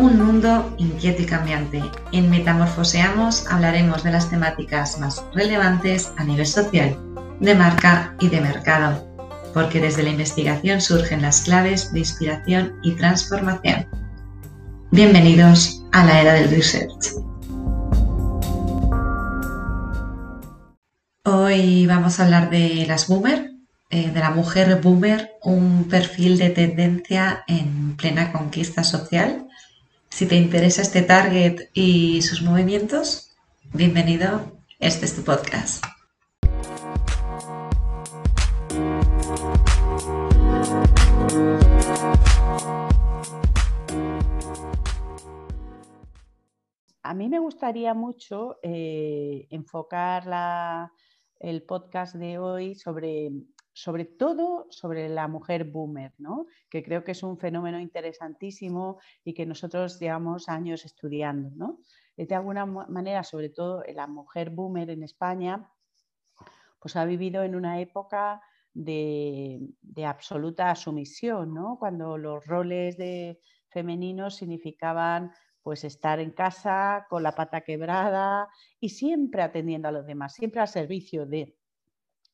Un mundo inquieto y cambiante. En Metamorfoseamos hablaremos de las temáticas más relevantes a nivel social, de marca y de mercado, porque desde la investigación surgen las claves de inspiración y transformación. Bienvenidos a la era del research. Hoy vamos a hablar de las boomer, eh, de la mujer boomer, un perfil de tendencia en plena conquista social si te interesa este target y sus movimientos, bienvenido, este es tu podcast. A mí me gustaría mucho eh, enfocar el podcast de hoy sobre sobre todo sobre la mujer boomer, ¿no? que creo que es un fenómeno interesantísimo y que nosotros llevamos años estudiando. ¿no? De alguna manera, sobre todo la mujer boomer en España, pues ha vivido en una época de, absoluta sumisión, ¿no? cuando los roles de femeninos significaban pues estar en casa con la pata quebrada y siempre atendiendo a los demás, siempre al servicio de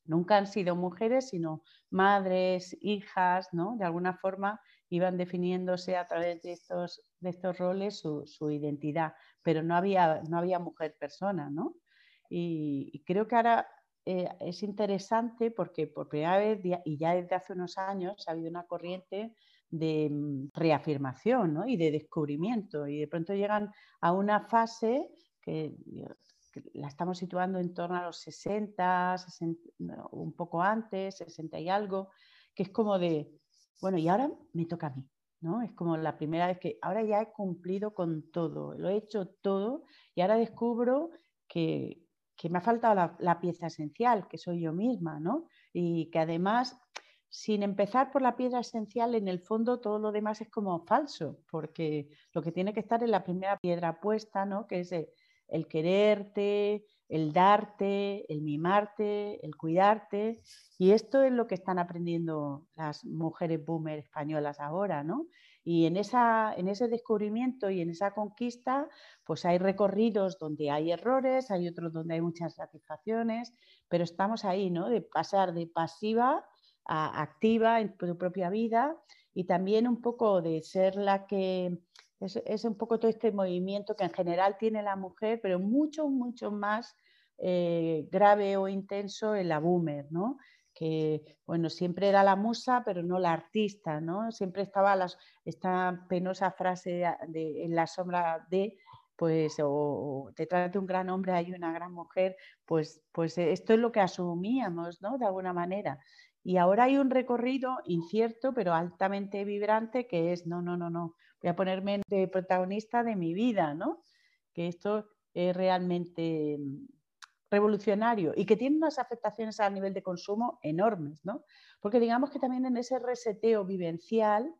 Nunca han sido mujeres, sino madres, hijas, ¿no? De alguna forma iban definiéndose a través de estos, de estos roles su, identidad, pero no había, no había mujer persona, ¿no? Y, creo que ahora eh, es interesante porque por primera vez, y ya desde hace unos años, ha habido una corriente de mm, reafirmación ¿no? y de descubrimiento, y de pronto llegan a una fase que la estamos situando en torno a los 60, un poco antes, 60 y algo, que es como de, bueno, y ahora me toca a mí, ¿no? Es como la primera vez que ahora ya he cumplido con todo, lo he hecho todo y ahora descubro que, me ha faltado la, pieza esencial, que soy yo misma, ¿no? Y que además, sin empezar por la piedra esencial, en el fondo todo lo demás es como falso, porque lo que tiene que estar es la primera piedra puesta, ¿no? Que es el quererte, el darte, el mimarte, el cuidarte. Y esto es lo que están aprendiendo las mujeres boomer españolas ahora, ¿no? Y en, esa, en ese descubrimiento y en esa conquista, pues hay recorridos donde hay errores, hay otros donde hay muchas satisfacciones, pero estamos ahí, ¿no? De pasar de pasiva a activa en tu propia vida y también un poco de ser la que es, un poco todo este movimiento que en general tiene la mujer, pero mucho, mucho más eh, grave o intenso en la boomer, ¿no? que bueno, siempre era la musa, pero no la artista, ¿no? Siempre estaba esta penosa frase de, en la sombra de, pues, o, detrás de un gran hombre hay una gran mujer, pues, pues esto es lo que asumíamos, ¿no? De alguna manera. Y ahora hay un recorrido incierto, pero altamente vibrante, que es, no, no, no, no, voy a ponerme de protagonista de mi vida, ¿no? Que esto es realmente mm, revolucionario y que tiene unas afectaciones a nivel de consumo enormes, ¿no? Porque digamos que también en ese reseteo vivencial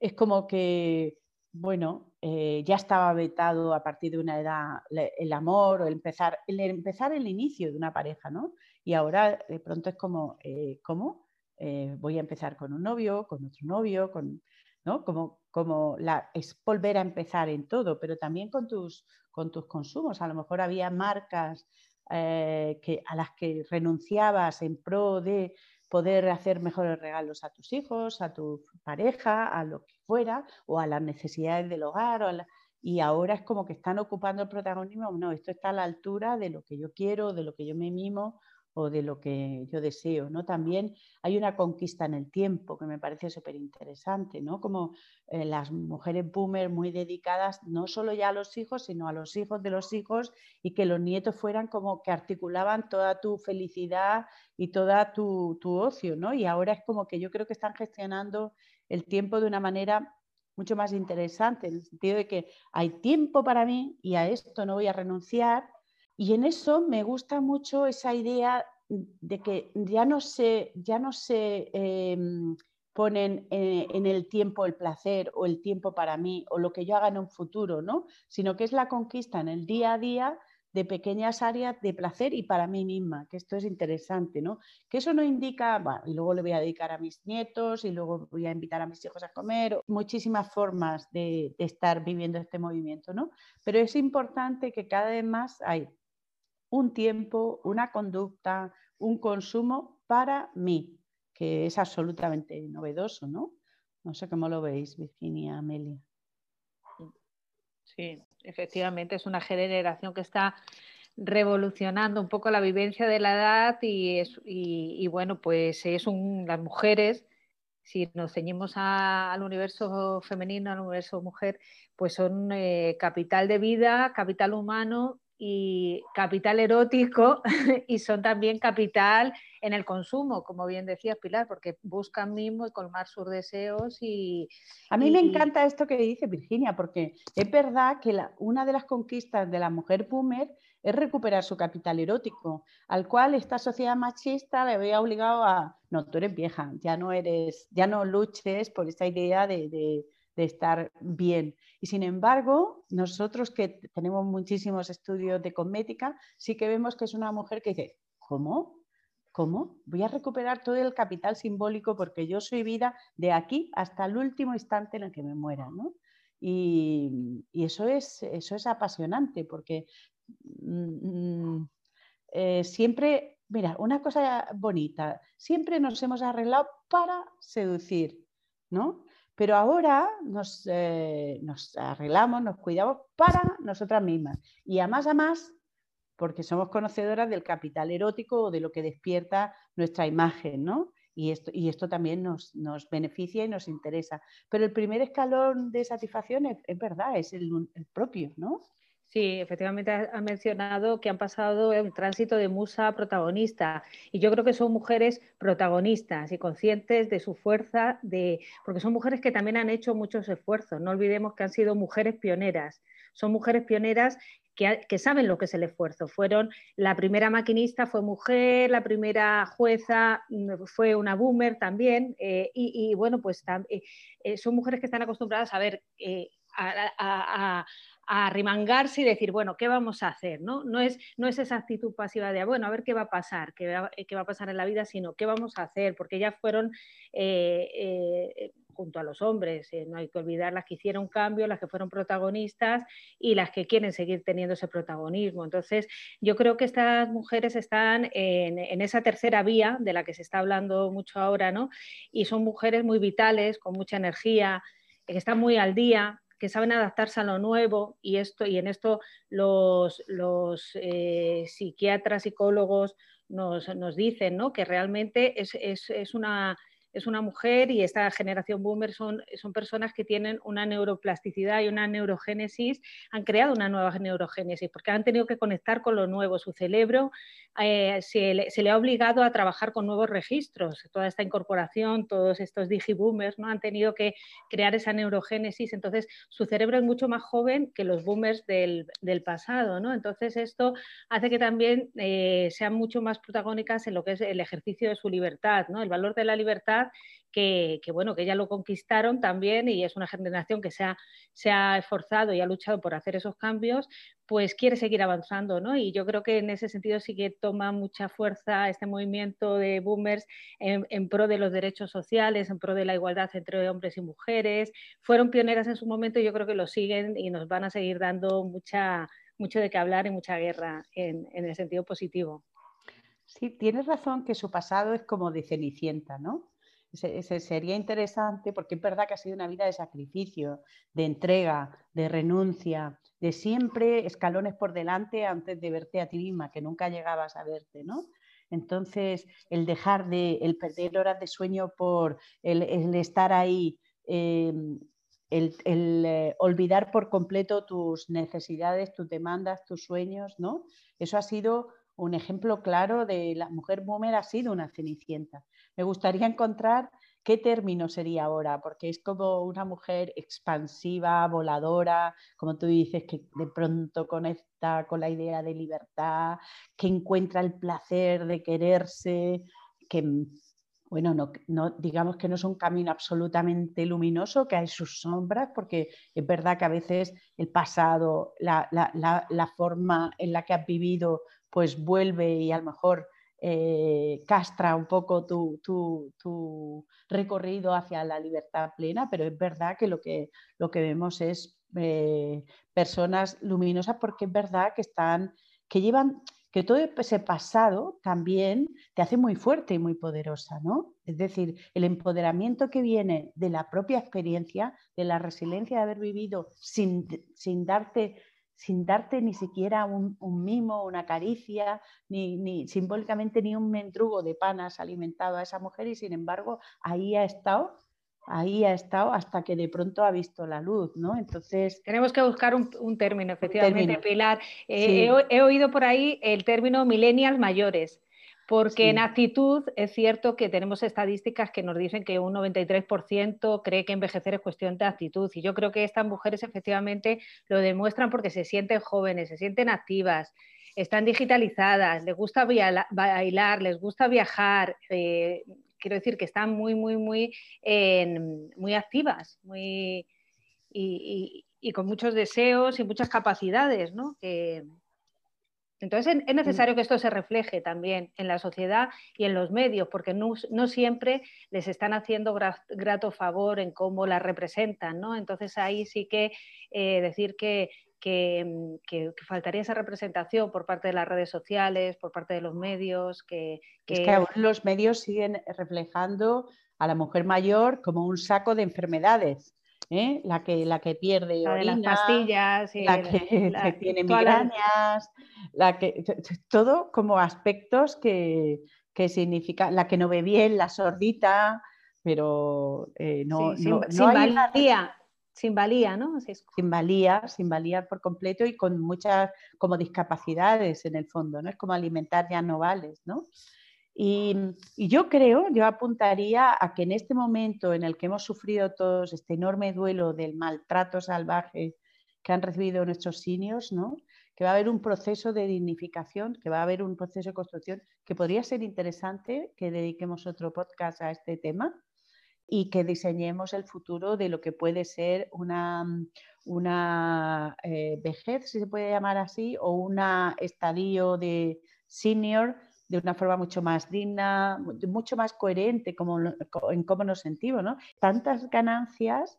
es como que, bueno, eh, ya estaba vetado a partir de una edad el amor o empezar, el empezar el inicio de una pareja, ¿no? Y ahora de pronto es como, eh, ¿cómo? Eh, voy a empezar con un novio, con otro novio, con, ¿no? Como, como la, es volver a empezar en todo, pero también con tus, con tus consumos. A lo mejor había marcas eh, a las que renunciabas en pro de poder hacer mejores regalos a tus hijos, a tu pareja, a lo que fuera, o a las necesidades del hogar. y ahora es como que están ocupando el protagonismo. No, esto está a la altura de lo que yo quiero, de lo que yo me mimo o de lo que yo deseo. ¿no? También hay una conquista en el tiempo que me parece súper interesante, ¿no? como eh, las mujeres boomer muy dedicadas no solo ya a los hijos, sino a los hijos de los hijos y que los nietos fueran como que articulaban toda tu felicidad y toda tu, tu ocio. ¿no? Y ahora es como que yo creo que están gestionando el tiempo de una manera mucho más interesante, en el sentido de que hay tiempo para mí y a esto no voy a renunciar y en eso me gusta mucho esa idea de que ya no se, ya no se em, ponen eh, en, el tiempo el placer o el tiempo para mí o lo que yo haga en un futuro, ¿no? sino que es la conquista en el día a día de pequeñas áreas de placer y para mí misma, que esto es interesante, ¿no? Que eso no indica, bueno, y luego le voy a dedicar a mis nietos y luego voy a invitar a mis hijos a comer, muchísimas formas de, de estar viviendo este movimiento, ¿no? Pero es importante que cada vez más hay un tiempo, una conducta, un consumo para mí, que es absolutamente novedoso, ¿no? No sé cómo lo veis, Virginia, Amelia. Sí, efectivamente, es una generación que está revolucionando un poco la vivencia de la edad y, es, y, bueno, pues es las mujeres, si nos ceñimos al universo femenino, al universo mujer, pues son eh, capital de vida, capital humano y capital erótico y son también capital en el consumo, como bien decías Pilar, porque buscan mismo y colmar sus deseos y... A mí me encanta esto que dice Virginia, porque es verdad que una de las conquistas de la mujer boomer es recuperar su capital erótico, al cual esta sociedad machista le había obligado a, no, tú eres vieja, ya no eres, ya no luches por esa idea de de estar bien. Y sin embargo, nosotros que tenemos muchísimos estudios de cosmética, sí que vemos que es una mujer que dice, ¿cómo? ¿Cómo? Voy a recuperar todo el capital simbólico porque yo soy vida de aquí hasta el último instante en el que me muera. Y, eso, es, eso es apasionante porque mm, mm, eh, siempre, mira, una cosa bonita, siempre nos hemos arreglado para seducir, ¿no? Pero ahora eh, nos, arreglamos, nos cuidamos para nosotras mismas. Y a más a más, porque somos conocedoras del capital erótico o de lo que despierta nuestra imagen, ¿no? Y esto, y esto también nos, beneficia y nos interesa. Pero el primer escalón de satisfacción es, verdad, es el propio, ¿no? Sí, efectivamente ha mencionado que han pasado el tránsito de musa a protagonista y yo creo que son mujeres protagonistas y conscientes de su fuerza, de, porque son mujeres que también han hecho muchos esfuerzos. No olvidemos que han sido mujeres pioneras. Son mujeres pioneras que, saben lo que es el esfuerzo. Fueron la primera maquinista fue mujer, la primera jueza mm, fue una boomer también eh, y, bueno pues eh, eh, son mujeres que están acostumbradas a ver a, a arremangarse y decir, bueno, ¿qué vamos a hacer? ¿no? No, es, no es esa actitud pasiva de, bueno, a ver qué va a pasar, qué va, qué va a pasar en la vida, sino qué vamos a hacer, porque ellas fueron eh, eh, junto a los hombres, eh, no hay que olvidar las que hicieron cambio, las que fueron protagonistas y las que quieren seguir teniendo ese protagonismo. Entonces, yo creo que estas mujeres están en, en esa tercera vía de la que se está hablando mucho ahora, ¿no? Y son mujeres muy vitales, con mucha energía, que están muy al día, que saben adaptarse a lo nuevo y, esto, y en esto los, los eh, psiquiatras, psicólogos nos, nos dicen ¿no? que realmente es, es, es una es una mujer y esta generación boomer son, son personas que tienen una neuroplasticidad y una neurogénesis, han creado una nueva neurogénesis porque han tenido que conectar con lo nuevo. Su cerebro eh, se, le, ha obligado a trabajar con nuevos registros. Toda esta incorporación, todos estos digiboomers, ¿no? han tenido que crear esa neurogénesis. Entonces, su cerebro es mucho más joven que los boomers del, pasado. ¿no? Entonces, esto hace que también eh, sean mucho más protagónicas en lo que es el ejercicio de su libertad. ¿no? El valor de la libertad que, bueno, que ya lo conquistaron también y es una generación que se ha, se ha esforzado y ha luchado por hacer esos cambios, pues quiere seguir avanzando, ¿no? Y yo creo que en ese sentido sí que toma mucha fuerza este movimiento de boomers en, pro de los derechos sociales, en pro de la igualdad entre hombres y mujeres. Fueron pioneras en su momento y yo creo que lo siguen y nos van a seguir dando mucha, mucho de qué hablar y mucha guerra en, en el sentido positivo. Sí, tienes razón que su pasado es como de Cenicienta, ¿no? Sería interesante porque es verdad que ha sido una vida de sacrificio, de entrega, de renuncia, de siempre escalones por delante antes de verte a ti misma, que nunca llegabas a verte, ¿no? Entonces, el dejar de, el perder horas de sueño por el, estar ahí, em, el, eh, olvidar por completo tus necesidades, tus demandas, tus sueños, ¿no? Eso ha sido un ejemplo claro de la mujer boomer ha sido una cenicienta. Me gustaría encontrar qué término sería ahora, porque es como una mujer expansiva, voladora, como tú dices, que de pronto conecta con la idea de libertad, que encuentra el placer de quererse, que bueno, no, no, digamos que no es un camino absolutamente luminoso, que hay sus sombras, porque es verdad que a veces el pasado, la, la, forma en la que has vivido, pues vuelve y a lo mejor eh, castra un poco tu, tu, tu, recorrido hacia la libertad plena, pero es verdad que lo que, lo que vemos es eh, personas luminosas porque es verdad que están, que llevan que todo ese pasado también te hace muy fuerte y muy poderosa, ¿no? Es decir, el empoderamiento que viene de la propia experiencia, de la resiliencia de haber vivido sin, sin darte sin darte ni siquiera un, mimo, una caricia, ni, ni, simbólicamente ni un mendrugo de panas alimentado a esa mujer y sin embargo ahí ha estado ahí ha estado hasta que de pronto ha visto la luz, ¿no? Entonces... Tenemos que buscar un, término, efectivamente, Pilar. Eh, he, oído por ahí el término millennials mayores, porque en actitud es cierto que tenemos estadísticas que nos dicen que un 93% cree que envejecer es cuestión de actitud, y yo creo que estas mujeres efectivamente lo demuestran porque se sienten jóvenes, se sienten activas, están digitalizadas, les gusta bailar, les gusta viajar, eh, quiero decir que están muy, muy, muy, muy activas muy, y, con muchos deseos y muchas capacidades, ¿no? Entonces es necesario que esto se refleje también en la sociedad y en los medios, porque no, siempre les están haciendo grato favor en cómo las representan, ¿no? Entonces ahí sí que eh, decir que, Mm, que, faltaría esa representación por parte de las redes sociales, por parte de los medios. Que, Es que aún los medios siguen reflejando a la mujer mayor como un saco de enfermedades. ¿Eh? La, que, la que pierde la las pastillas, la, que, tiene migrañas, la... que, todo como aspectos que, que significa la que no ve bien, la sordita, pero eh, no, sin, valía, sin valía, ¿no? Sin valía, sin valía por completo y con muchas como discapacidades en el fondo, ¿no? Es como alimentar ya no vales, ¿no? Y, yo creo, yo apuntaría a que en este momento en el que hemos sufrido todos este enorme duelo del maltrato salvaje que han recibido nuestros seniors, ¿no? que va a haber un proceso de dignificación, que va a haber un proceso de construcción, que podría ser interesante que dediquemos otro podcast a este tema, y que diseñemos el futuro de lo que puede ser una, mm, una eh, vejez, si se puede llamar así, o un estadio de senior de una forma mucho más digna, mucho más coherente como, en cómo nos sentimos. ¿no? Tantas ganancias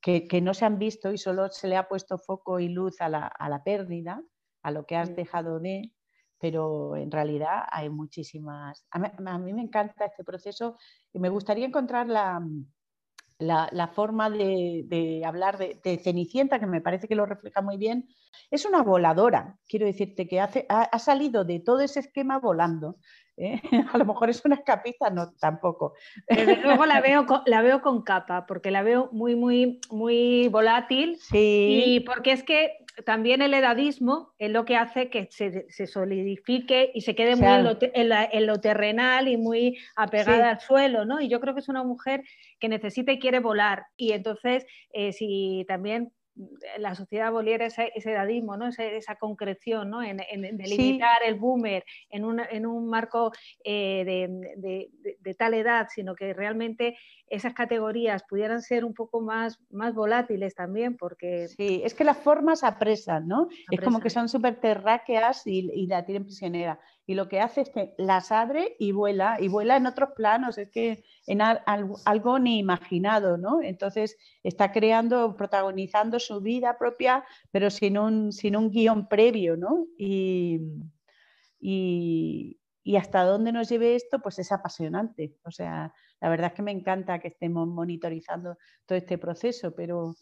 que, que, no se han visto y solo se le ha puesto foco y luz a la, a la pérdida, a lo que has mm. dejado de, pero en realidad hay muchísimas. A mí, me encanta este proceso y me gustaría encontrar la, la, forma de, hablar de, Cenicienta, que me parece que lo refleja muy bien. Es una voladora, quiero decirte, que hace, ha, salido de todo ese esquema volando. ¿eh? A lo mejor es una escapista, no, tampoco. Desde luego la veo, con, la veo con capa, porque la veo muy, muy, muy volátil. Sí. Y porque es que también el edadismo es lo que hace que se, solidifique y se quede muy en lo, terrenal y muy apegada al suelo, ¿no? Y yo creo que es una mujer que necesita y quiere volar. Y entonces, eh, si también la sociedad aboliera ese, edadismo, ¿no? esa, concreción, ¿no? en, delimitar el boomer en, un marco eh, de, tal edad, sino que realmente esas categorías pudieran ser un poco más, más volátiles también, porque... Sí, es que las formas apresan, ¿no? Es como que son súper terráqueas y, y la tienen prisionera y lo que hace es que las abre y vuela, y vuela en otros planos, es que en algo ni imaginado, ¿no? Entonces está creando, protagonizando su vida propia, pero sin un, sin un guion previo, ¿no? Y, y, y hasta dónde nos lleve esto, pues es apasionante. O sea, la verdad es que me encanta que estemos monitorizando todo este proceso, pero,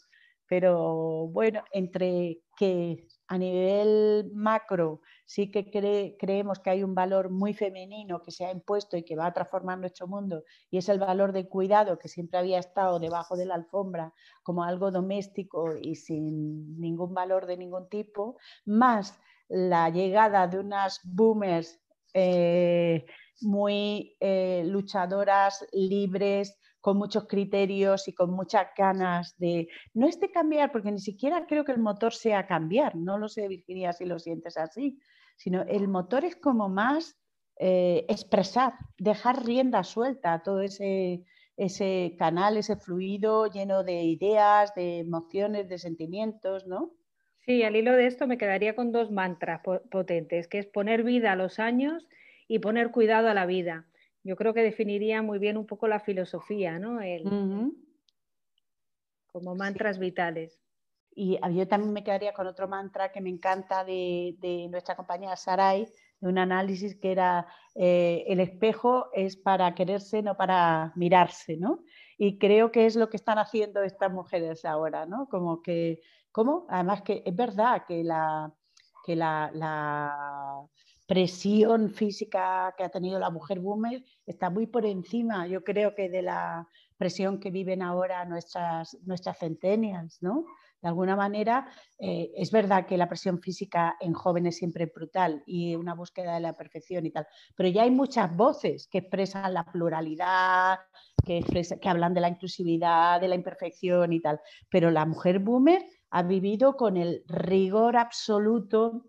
pero bueno, entre que a nivel macro sí que creemos que hay un valor muy femenino que se ha impuesto y que va a transformar nuestro mundo y es el valor del cuidado que siempre había estado debajo de la alfombra como algo doméstico y sin ningún valor de ningún tipo, más la llegada de unas boomers eh, muy eh, luchadoras, libres, con muchos criterios y con muchas ganas de, no es de cambiar, porque ni siquiera creo que el motor sea cambiar, no lo sé Virginia si lo sientes así, sino el motor es como más eh, expresar, dejar rienda suelta a todo ese, ese canal, ese fluido lleno de ideas, de emociones, de sentimientos, ¿no? Sí, al hilo de esto me quedaría con dos mantras potentes, que es poner vida a los años y poner cuidado a la vida. Yo creo que definiría muy bien un poco la filosofía, ¿no? Como mantras vitales. Y yo también me quedaría con otro mantra que me encanta de, nuestra compañera Sarai, de un análisis que era eh, el espejo es para quererse, no para mirarse, ¿no? Y creo que es lo que están haciendo estas mujeres ahora, ¿no? Como que ¿Cómo? Además que es verdad que la, que la, presión física que ha tenido la mujer boomer está muy por encima, yo creo que de la presión que viven ahora nuestras, nuestras centennials, ¿no? De alguna manera, eh, es verdad que la presión física en jóvenes siempre es brutal y una búsqueda de la perfección y tal, pero ya hay muchas voces que expresan la pluralidad, que, que hablan de la inclusividad, de la imperfección y tal, pero la mujer boomer ha vivido con el rigor absoluto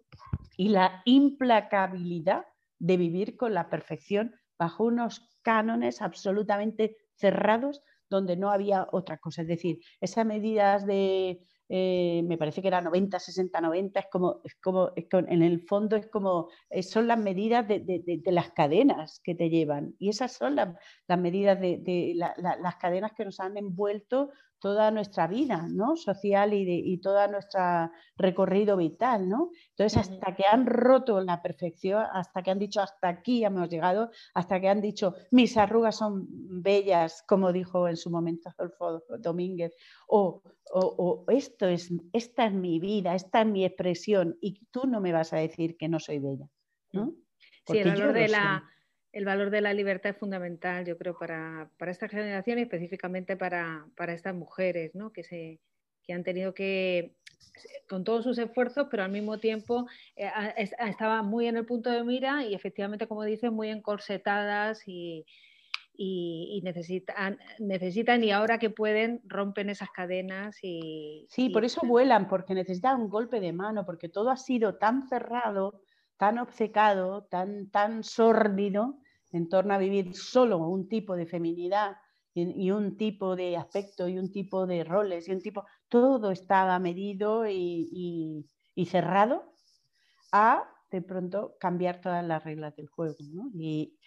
y la implacabilidad de vivir con la perfección bajo unos cánones absolutamente cerrados donde no había otra cosa. Es decir, esas medidas de, eh, me parece que era 90, 60, 90, es como, es como en el fondo es como, eh, son las medidas de, las cadenas que te llevan. Y esas son las, medidas de, las cadenas que nos han envuelto toda nuestra vida ¿no? social y, de, y todo nuestro recorrido vital. ¿no? Entonces, hasta que han roto la perfección, hasta que han dicho hasta aquí hemos llegado, hasta que han dicho mis arrugas son bellas, como dijo en su momento Adolfo Domínguez, o, o, esto es, esta es mi vida, esta es mi expresión y tú no me vas a decir que no soy bella. ¿no? Sí, el de la, el valor de la libertad es fundamental, yo creo, para, esta generación y específicamente para, estas mujeres, ¿no? que, se, que han tenido que, con todos sus esfuerzos, pero al mismo tiempo eh, estaban muy en el punto de mira y efectivamente, como dices, muy encorsetadas y, y, necesitan, necesitan y ahora que pueden rompen esas cadenas y... Sí, por eso vuelan, porque necesitan un golpe de mano, porque todo ha sido tan cerrado, tan obcecado, tan, tan sórdido en torno a vivir solo un tipo de feminidad y, un tipo de aspecto y un tipo de roles y un tipo, todo estaba medido y, cerrado a de pronto cambiar todas las reglas del juego. Y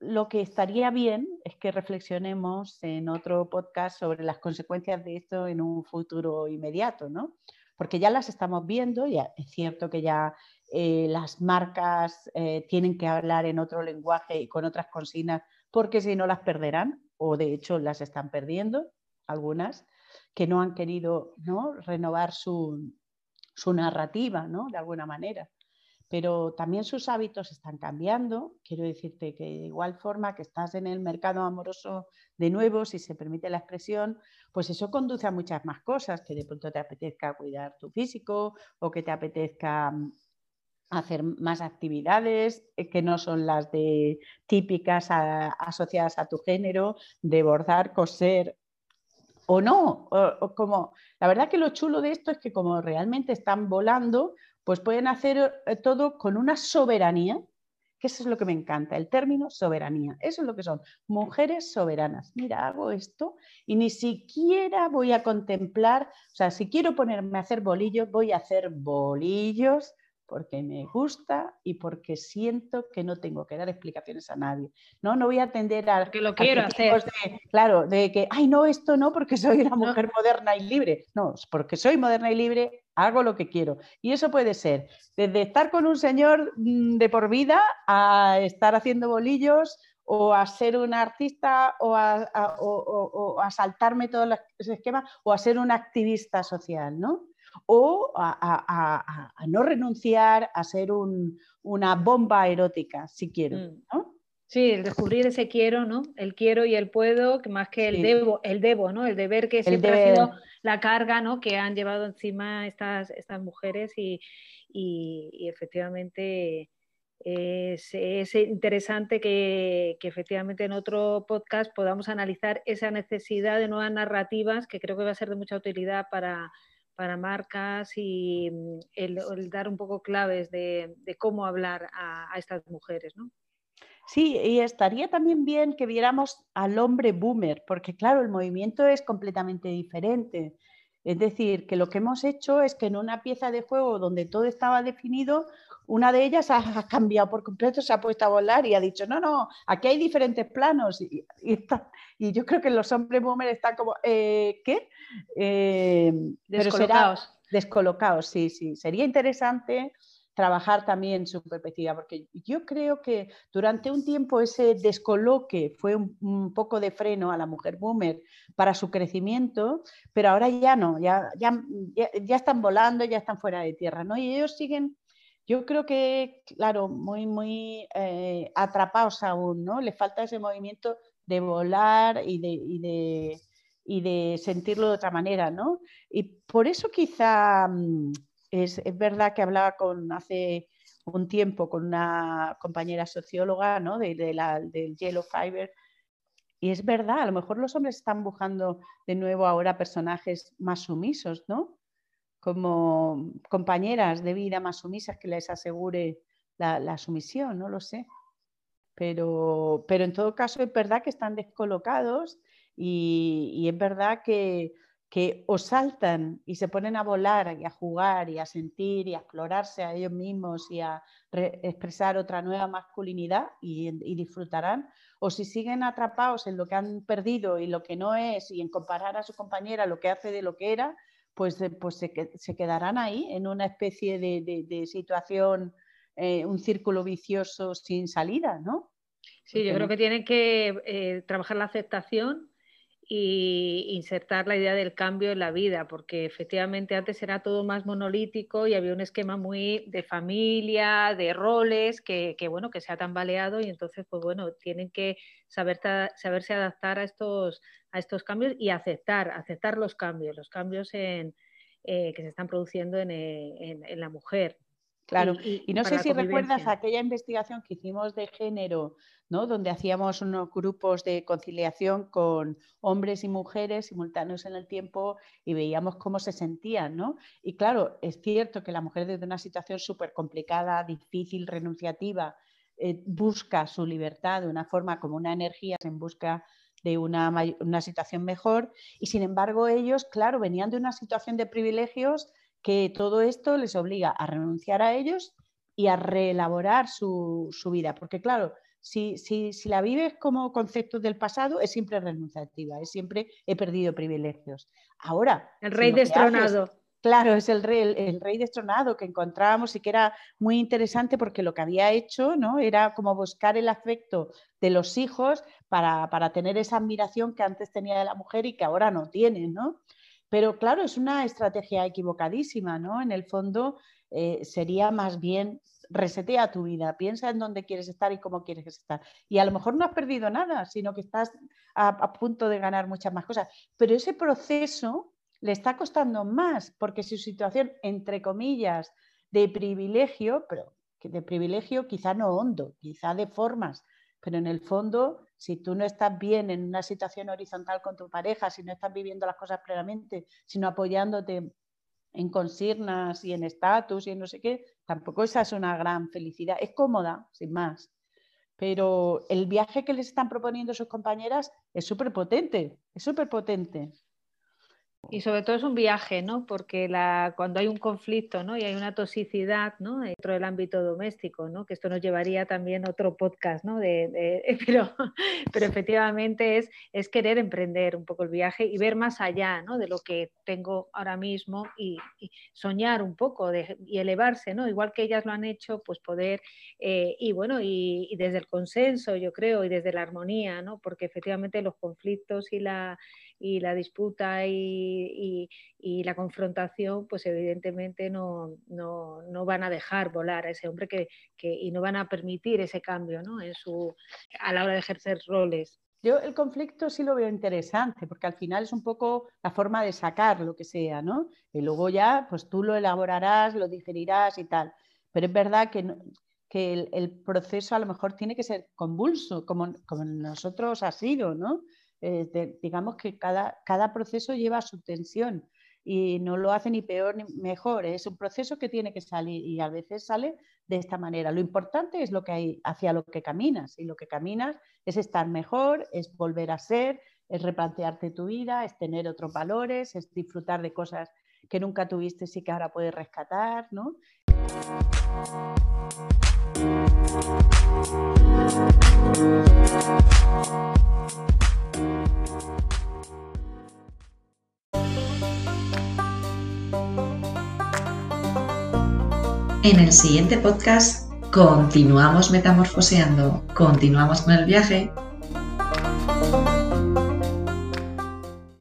lo que estaría bien es que reflexionemos en otro podcast sobre las consecuencias de esto en un futuro inmediato, ¿no? Porque ya las estamos viendo, ya es cierto que ya eh, las marcas eh, tienen que hablar en otro lenguaje y con otras consignas, porque si no las perderán, o de hecho las están perdiendo, algunas, que no han querido ¿no? renovar su, su narrativa, ¿no? De alguna manera pero también sus hábitos están cambiando. Quiero decirte que de igual forma que estás en el mercado amoroso de nuevo, si se permite la expresión, pues eso conduce a muchas más cosas, que de pronto te apetezca cuidar tu físico o que te apetezca mm, hacer más actividades eh, que no son las de típicas asociadas a tu género, de bordar, coser o no, o como la verdad que lo chulo de esto es que como realmente están volando, pues pueden hacer eh, todo con una soberanía, que eso es lo que me encanta, el término soberanía. Eso es lo que son, mujeres soberanas. Mira, hago esto y ni siquiera voy a contemplar, o sea, si quiero ponerme a hacer bolillos, voy a hacer bolillos porque me gusta y porque siento que no tengo que dar explicaciones a nadie. No, no voy a atender a... Que lo quiero hacer. claro, de que, ay, no, esto no, porque soy una mujer moderna y libre. No, porque soy moderna y libre, hago lo que quiero. Y eso puede ser desde estar con un señor mm, de por vida a estar haciendo bolillos o a ser una artista o a, o a saltarme todos los esquemas o a ser una activista social, ¿no? O a, no renunciar a ser una bomba erótica, si quiero. Mm. ¿no? Sí, el descubrir ese quiero, ¿no? El quiero y el puedo, más que el debo, el debo, ¿no? El deber que siempre ha sido la carga, ¿no? Que han llevado encima estas, estas mujeres y, efectivamente es, interesante que, que, efectivamente en otro podcast podamos analizar esa necesidad de nuevas narrativas que creo que va a ser de mucha utilidad para, para marcas y mm, el, dar un poco claves de, cómo hablar a, estas mujeres, ¿no? Sí, y estaría también bien que viéramos al hombre boomer, porque claro, el movimiento es completamente diferente. Es decir, que lo que hemos hecho es que en una pieza de juego donde todo estaba definido, una de ellas ha, cambiado por completo, se ha puesto a volar y ha dicho, no, no, aquí hay diferentes planos. Y, y, yo creo que los hombres boomer están como, eh, ¿qué? Eh, descolocados. descolocados, sí, sí. Sería interesante trabajar también su perspectiva, porque yo creo que durante un tiempo ese descoloque fue un, poco de freno a la mujer boomer para su crecimiento, pero ahora ya no, ya, ya, ya, están volando, ya están fuera de tierra, ¿no? Y ellos siguen, yo creo que, claro, muy, muy eh, atrapados aún, ¿no? Le falta ese movimiento de volar y de, y de, y de sentirlo de otra manera, ¿no? Y por eso quizá... Mm, es, verdad que hablaba con hace un tiempo con una compañera socióloga ¿no? de, la, del Yellow Fiber y es verdad, a lo mejor los hombres están buscando de nuevo ahora personajes más sumisos, ¿no? Como compañeras de vida más sumisas que les asegure la, sumisión, no lo sé. Pero, pero, en todo caso es verdad que están descolocados y es verdad que que os saltan y se ponen a volar y a jugar y a sentir y a explorarse a ellos mismos y a expresar otra nueva masculinidad y, disfrutarán, o si siguen atrapados en lo que han perdido y lo que no es y en comparar a su compañera lo que hace de lo que era, pues, eh, pues se, quedarán ahí en una especie de, situación, eh, un círculo vicioso sin salida, ¿no? Sí, yo creo que tienen que eh, trabajar la aceptación y insertar la idea del cambio en la vida, porque efectivamente antes era todo más monolítico y había un esquema muy de familia, de roles, que, bueno, que se ha tambaleado y entonces, pues bueno, tienen que saber, saberse adaptar a estos, a estos cambios y aceptar, aceptar los cambios, los cambios en, eh, que se están produciendo en, eh, en la mujer. Claro, y, no sé si recuerdas aquella investigación que hicimos de género, ¿no? donde hacíamos unos grupos de conciliación con hombres y mujeres simultáneos en el tiempo y veíamos cómo se sentían. ¿no? Y claro, es cierto que la mujer desde una situación súper complicada, difícil, renunciativa, eh, busca su libertad de una forma como una energía en busca de una, una situación mejor y sin embargo ellos, claro, venían de una situación de privilegios que todo esto les obliga a renunciar a ellos y a reelaborar su, vida. Porque claro, si, si, si, la vives como concepto del pasado, es siempre renunciativa, es siempre he perdido privilegios. Ahora... El rey destronado. claro, es el rey, el, rey destronado que encontrábamos y que era muy interesante porque lo que había hecho ¿no? era como buscar el afecto de los hijos para, para tener esa admiración que antes tenía de la mujer y que ahora no tiene. ¿no? Pero claro, es una estrategia equivocadísima, ¿no? En el fondo eh, sería más bien resetea tu vida, piensa en dónde quieres estar y cómo quieres estar. Y a lo mejor no has perdido nada, sino que estás a, punto de ganar muchas más cosas. Pero ese proceso le está costando más, porque su situación, entre comillas, de privilegio, pero de privilegio quizá no hondo, quizá de formas, pero en el fondo si tú no estás bien en una situación horizontal con tu pareja, si no estás viviendo las cosas plenamente, sino apoyándote en consignas y en estatus y en no sé qué, tampoco esa es una gran felicidad. Es cómoda, sin más. Pero el viaje que les están proponiendo sus compañeras es súper potente, es súper potente. Y sobre todo es un viaje, ¿no? Porque la, cuando hay un conflicto, ¿no? Y hay una toxicidad, ¿no? Dentro del ámbito doméstico, ¿no? Que esto nos llevaría también a otro podcast, ¿no? De, pero, pero efectivamente es, es querer emprender un poco el viaje y ver más allá, ¿no? De lo que tengo ahora mismo y, soñar un poco y elevarse, ¿no? Igual que ellas lo han hecho, pues poder, eh, y bueno, y, y desde el consenso, yo creo, y desde la armonía, ¿no? Porque efectivamente los conflictos y la y la disputa y, la confrontación, pues evidentemente no, van a dejar volar a ese hombre que, y no van a permitir ese cambio ¿no? en su, a la hora de ejercer roles. Yo el conflicto sí lo veo interesante, porque al final es un poco la forma de sacar lo que sea, ¿no? Y luego ya, pues tú lo elaborarás, lo digerirás y tal. Pero es verdad que, que el, proceso a lo mejor tiene que ser convulso, como, como nosotros ha sido, ¿no? Eh, digamos que cada, cada, proceso lleva su tensión. y no lo hace ni peor ni mejor. Es un proceso que tiene que salir y a veces sale de esta manera. Lo importante es lo que hay hacia lo que caminas y lo que caminas es estar mejor, es volver a ser, es replantearte tu vida, es tener otros valores, es disfrutar de cosas que nunca tuviste y que ahora puedes rescatar, ¿no? En el siguiente podcast continuamos metamorfoseando, continuamos con el viaje